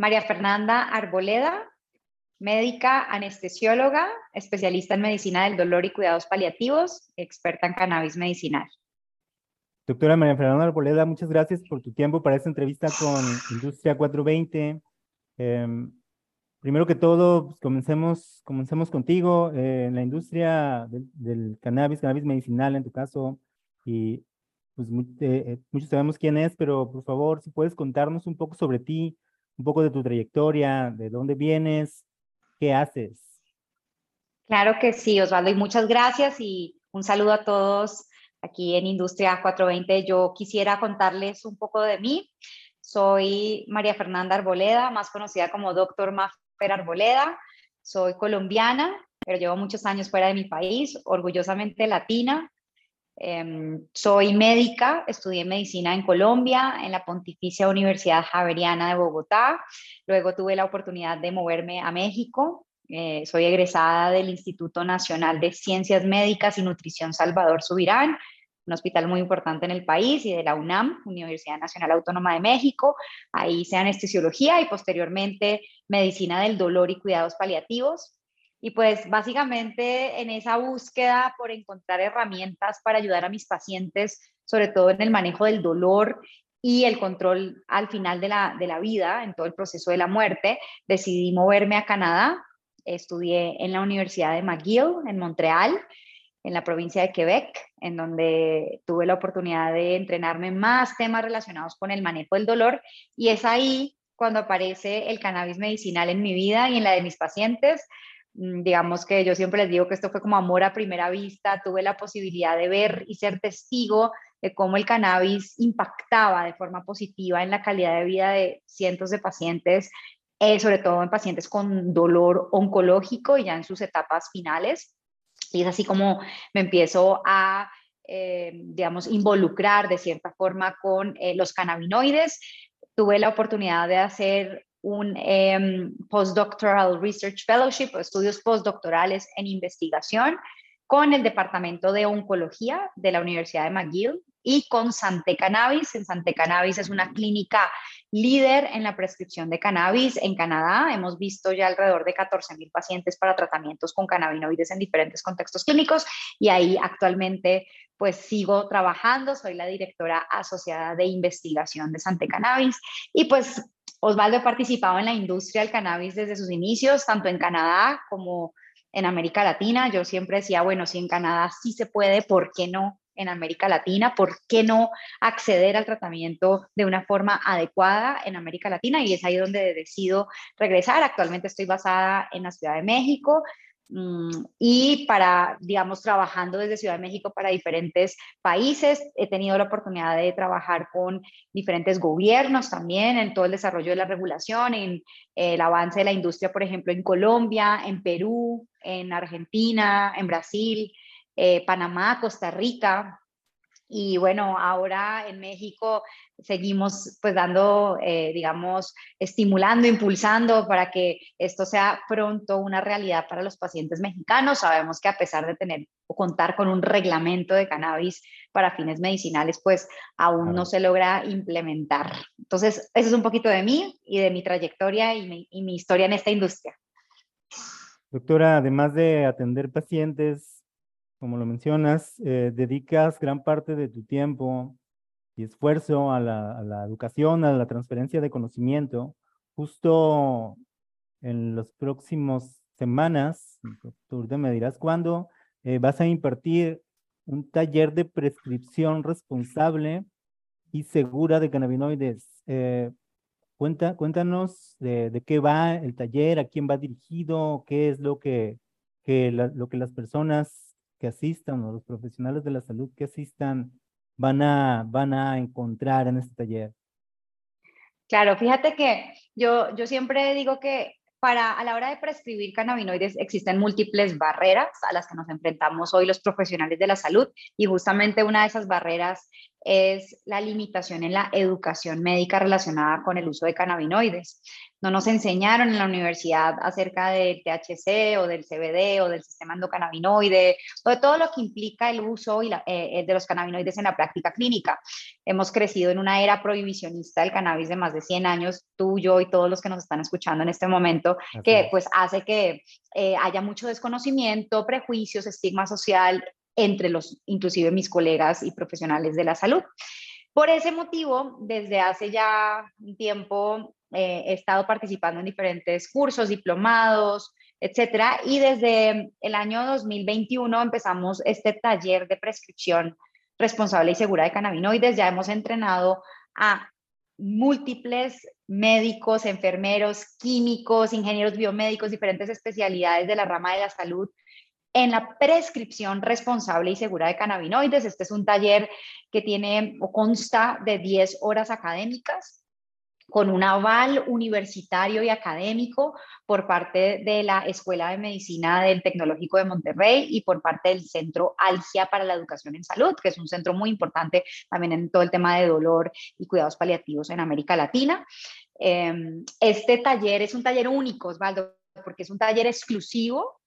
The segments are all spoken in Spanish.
María Fernanda Arboleda, médica anestesióloga, especialista en medicina del dolor y cuidados paliativos, experta en cannabis medicinal. Doctora María Fernanda Arboleda, muchas gracias por tu tiempo para esta entrevista con Industria 420. Em, primero que todo, pues, comencemos, comencemos contigo eh, en la industria del, cannabis, cannabis medicinal en tu caso, y pues eh, muchos sabemos quién es, pero por favor, si puedes contarnos un poco sobre ti, un poco de tu trayectoria, de dónde vienes, qué haces. Claro que sí, Osvaldo, y muchas gracias y un saludo a todos aquí en Industria 420. Yo quisiera contarles un poco de mí. Soy María Fernanda Arboleda, más conocida como Doctor Maffer Arboleda. Soy colombiana, pero llevo muchos años fuera de mi país, orgullosamente latina. Em, soy médica, estudié medicina en Colombia, en la Pontificia Universidad Javeriana de Bogotá. Luego tuve la oportunidad de moverme a México. Eh, soy egresada del Instituto Nacional de Ciencias Médicas y Nutrición Salvador Subirán, un hospital muy importante en el país, y de la UNAM, Universidad Nacional Autónoma de México. Ahí hice anestesiología y posteriormente medicina del dolor y cuidados paliativos. Y pues básicamente en esa búsqueda por encontrar herramientas para ayudar a mis pacientes, sobre todo en el manejo del dolor y el control al final de la, de la vida, en todo el proceso de la muerte, decidí moverme a Canadá. Estudié en la Universidad de McGill, en Montreal, en la provincia de Quebec, en donde tuve la oportunidad de entrenarme más temas relacionados con el manejo del dolor. Y es ahí cuando aparece el cannabis medicinal en mi vida y en la de mis pacientes, digamos que yo siempre les digo que esto fue como amor a primera vista, tuve la posibilidad de ver y ser testigo de cómo el cannabis impactaba de forma positiva en la calidad de vida de cientos de pacientes, eh, sobre todo en pacientes con dolor oncológico y ya en sus etapas finales. Y es así como me empiezo a, eh, digamos, involucrar de cierta forma con eh, los cannabinoides. Tuve la oportunidad de hacer un em, Postdoctoral Research Fellowship, estudios postdoctorales en investigación con el Departamento de Oncología de la Universidad de McGill y con Sante Cannabis. En Sante Cannabis es una clínica líder en la prescripción de cannabis en Canadá. Hemos visto ya alrededor de 14 mil pacientes para tratamientos con cannabinoides en diferentes contextos clínicos y ahí actualmente pues sigo trabajando, soy la directora asociada de investigación de Sante Cannabis y pues Osvaldo ha participado en la industria del cannabis desde sus inicios, tanto en Canadá como en América Latina. Yo siempre decía, bueno, si en Canadá sí se puede, ¿por qué no en América Latina? ¿Por qué no acceder al tratamiento de una forma adecuada en América Latina? Y es ahí donde decido regresar. Actualmente estoy basada en la Ciudad de México. Mm, y para, digamos, trabajando desde Ciudad de México para diferentes países. He tenido la oportunidad de trabajar con diferentes gobiernos también en todo el desarrollo de la regulación, en el avance de la industria, por ejemplo, en Colombia, en Perú, en Argentina, en Brasil, eh, Panamá, Costa Rica, y bueno, ahora en México seguimos pues dando, eh, digamos, estimulando, impulsando para que esto sea pronto una realidad para los pacientes mexicanos. Sabemos que a pesar de tener o contar con un reglamento de cannabis para fines medicinales, pues aún no se logra implementar. Entonces, eso es un poquito de mí y de mi trayectoria y mi, y mi historia en esta industria. Doctora, además de atender pacientes, como lo mencionas, eh, dedicas gran parte de tu tiempo y esfuerzo a la, educación, a la transferencia de conocimiento. Justo en los próximos semanas, tú me dirás cuándo, eh, vas a impartir un taller de prescripción responsable y segura de cannabinoides. Eh, cuenta, cuéntanos de, qué va el taller, a quién va dirigido, qué es lo que, que lo que las personas que asistan o los profesionales de la salud que asistan van a, van a encontrar en este taller? Claro, fíjate que yo, yo siempre digo que para a la hora de prescribir cannabinoides existen múltiples barreras a las que nos enfrentamos hoy los profesionales de la salud y justamente una de esas barreras es la limitación en la educación médica relacionada con el uso de cannabinoides. No nos enseñaron en la universidad acerca del THC o del CBD o del sistema endocannabinoide o de todo lo que implica el uso y eh, de los cannabinoides en la práctica clínica. Hemos crecido en una era prohibicionista del cannabis de más de 100 años, tú, yo y todos los que nos están escuchando en este momento, que pues hace que eh, haya mucho desconocimiento, prejuicios, estigma social entre los, inclusive mis colegas y profesionales de la salud. Por ese motivo, desde hace ya un tiempo eh, he estado participando en diferentes cursos, diplomados, etcétera, y desde el año 2021 empezamos este taller de prescripción responsable y segura de cannabinoides. Ya hemos entrenado a múltiples médicos, enfermeros, químicos, ingenieros biomédicos, diferentes especialidades de la rama de la salud en la prescripción responsable y segura de cannabinoides. Este es un taller que tiene o consta de 10 horas académicas con un aval universitario y académico por parte de la Escuela de Medicina del Tecnológico de Monterrey y por parte del Centro Algia para la Educación en Salud, que es un centro muy importante también en todo el tema de dolor y cuidados paliativos en América Latina. Em, este taller es un taller único, Osvaldo, porque es un taller exclusivo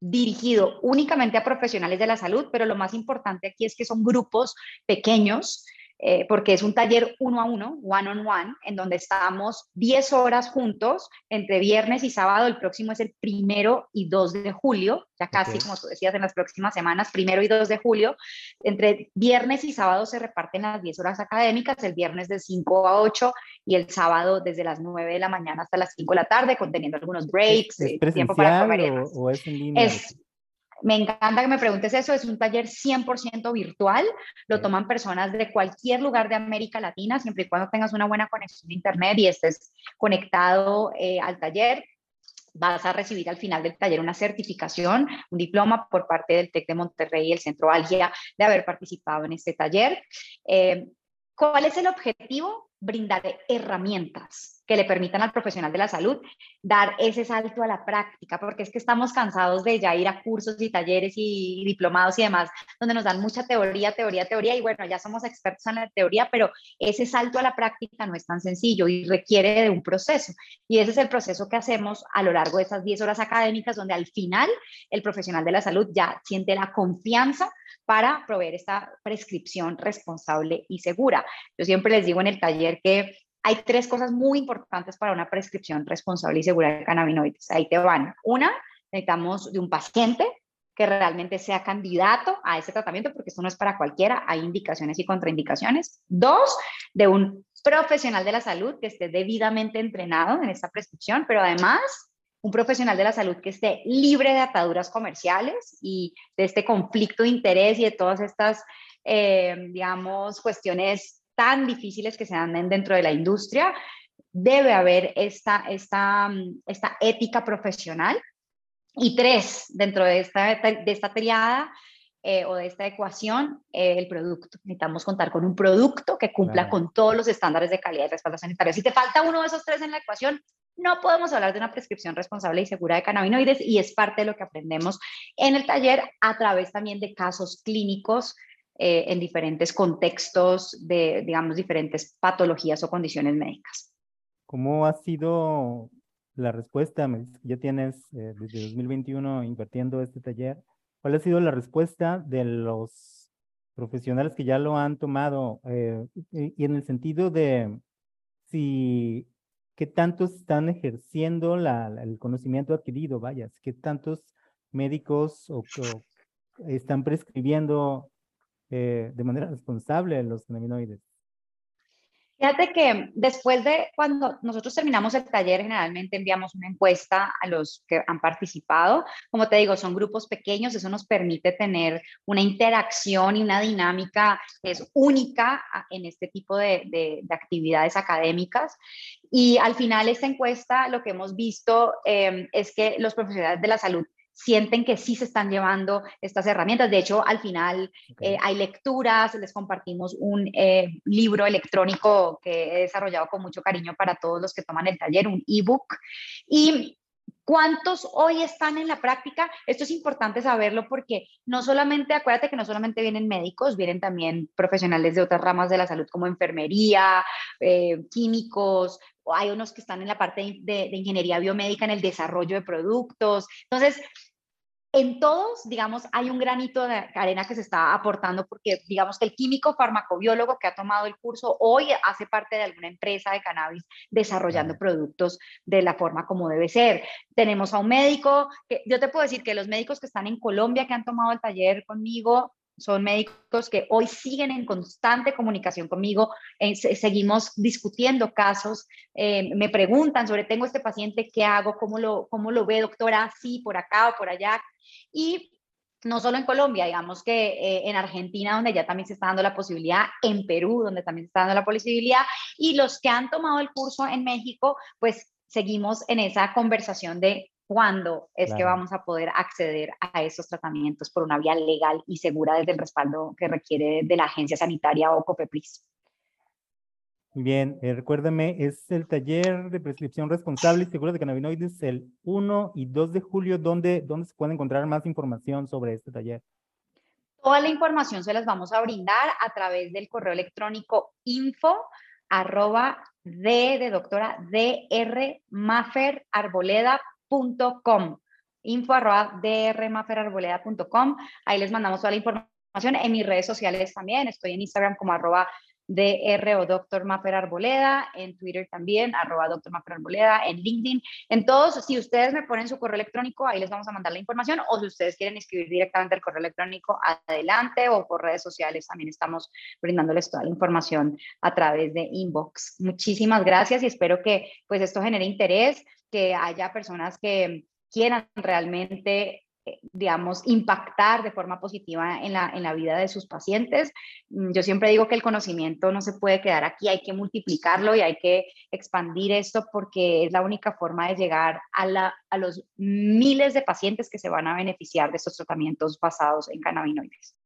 dirigido únicamente a profesionales de la salud, pero lo más importante aquí es que son grupos pequeños eh, porque es un taller uno a uno, one on one, en donde estamos 10 horas juntos entre viernes y sábado. El próximo es el primero y 2 de julio, ya casi como tú decías en las próximas semanas, primero y 2 de julio. Entre viernes y sábado se reparten las 10 horas académicas, el viernes de 5 a 8 y el sábado desde las 9 de la mañana hasta las 5 de la tarde, conteniendo algunos breaks, ¿Es, eh, tiempo para o, es en línea? Me encanta que me preguntes eso, es un taller 100% virtual, lo toman personas de cualquier lugar de América Latina, siempre y cuando tengas una buena conexión de Internet y estés conectado eh, al taller. Vas a recibir al final del taller una certificación, un diploma por parte del TEC de Monterrey y el Centro Algia de haber participado en este taller. Eh, ¿Cuál es el objetivo? Brindar herramientas que le permitan al profesional de la salud dar ese salto a la práctica, porque es que estamos cansados de ya ir a cursos y talleres y diplomados y demás, donde nos dan mucha teoría, teoría, teoría, y bueno, ya somos expertos en la teoría, pero ese salto a la práctica no es tan sencillo y requiere de un proceso. Y ese es el proceso que hacemos a lo largo de esas 10 horas académicas, donde al final el profesional de la salud ya siente la confianza para proveer esta prescripción responsable y segura. Yo siempre les digo en el taller que hay tres cosas muy importantes para una prescripción responsable y segura de cannabinoides. Ahí te van. Una, necesitamos de un paciente que realmente sea candidato a ese tratamiento, porque esto no es para cualquiera, hay indicaciones y contraindicaciones. Dos, de un profesional de la salud que esté debidamente entrenado en esta prescripción, pero además un profesional de la salud que esté libre de ataduras comerciales y de este conflicto de interés y de todas estas, eh, digamos, cuestiones tan difíciles que se dan dentro de la industria, debe haber esta, esta, mm, esta ética profesional. Y tres, dentro de esta, de esta triada eh, o de esta ecuación, eh, el producto. Necesitamos contar con un producto que cumpla con todos los estándares de calidad y respaldo sanitario. Si te falta uno de esos tres en la ecuación, no podemos hablar de una prescripción responsable y segura de cannabinoides y es parte de lo que aprendemos en el taller a través también de casos clínicos eh, en diferentes contextos de, digamos, diferentes patologías o condiciones médicas. ¿Cómo ha sido la respuesta? Ya tienes eh, desde 2021 invirtiendo este taller. ¿Cuál ha sido la respuesta de los profesionales que ya lo han tomado? Eh, y en el sentido de si qué tantos están ejerciendo el conocimiento adquirido, vaya, qué tantos médicos o, están prescribiendo eh, de manera responsable los cannabinoides? Fíjate que después de cuando nosotros terminamos el taller, generalmente enviamos una encuesta a los que han participado. Como te digo, son grupos pequeños, eso nos permite tener una interacción y una dinámica que es única en este tipo de, de, actividades académicas. Y al final, esta encuesta, lo que hemos visto eh, es que los profesionales de la salud sienten que sí se están llevando estas herramientas. De hecho, al final eh, hay lecturas, les compartimos un eh, libro electrónico que he desarrollado con mucho cariño para todos los que toman el taller, un ebook. Y ¿Cuántos hoy están en la práctica? Esto es importante saberlo porque no solamente, acuérdate que no solamente vienen médicos, vienen también profesionales de otras ramas de la salud como enfermería, eh, químicos, o hay unos que están en la parte de, de ingeniería biomédica, en el desarrollo de productos. Entonces, en todos, digamos, hay un granito de arena que se está aportando porque, digamos, que el químico farmacobiólogo que ha tomado el curso hoy hace parte de alguna empresa de cannabis desarrollando productos de la forma como debe ser. Tenemos a un médico, que yo te puedo decir que los médicos que están en Colombia que han tomado el taller conmigo son médicos que hoy siguen en constante comunicación conmigo, seguimos discutiendo casos, eh, me preguntan sobre, tengo este paciente, ¿qué hago? ¿Cómo lo, cómo lo ve, doctora? Sí, por acá o por allá. Y no solo en Colombia, digamos que eh, en Argentina, donde ya también se está dando la posibilidad, en Perú, donde también se está dando la posibilidad, y los que han tomado el curso en México, pues seguimos en esa conversación de cuándo es que vamos a poder acceder a esos tratamientos por una vía legal y segura desde el respaldo que requiere de la agencia sanitaria o COPEPRIS. Bien, eh, recuérdame, es el taller de prescripción responsable y segura de cannabinoides el 1 y 2 de julio. ¿Dónde, ¿Dónde se puede encontrar más información sobre este taller? Toda la información se las vamos a brindar a través del correo electrónico info arroba de, de doctora dr info arroba drmaferarboleda.com. Ahí les mandamos toda la información en mis redes sociales también. Estoy en Instagram como arroba DR o Dr. Maffer Arboleda, en Twitter también, arroba Dr. Maffer Arboleda, en LinkedIn, en todos, si ustedes me ponen su correo electrónico, ahí les vamos a mandar la información, o si ustedes quieren escribir directamente el correo electrónico, adelante, o por redes sociales, también estamos brindándoles toda la información a través de inbox. Muchísimas gracias y espero que pues esto genere interés, que haya personas que quieran realmente digamos, impactar de forma positiva en la, en la vida de sus pacientes. Mm, yo siempre digo que el conocimiento no se puede quedar aquí, hay que multiplicarlo y hay que expandir esto porque es la única forma de llegar a, la, a los miles de pacientes que se van a beneficiar de estos tratamientos basados en cannabinoides.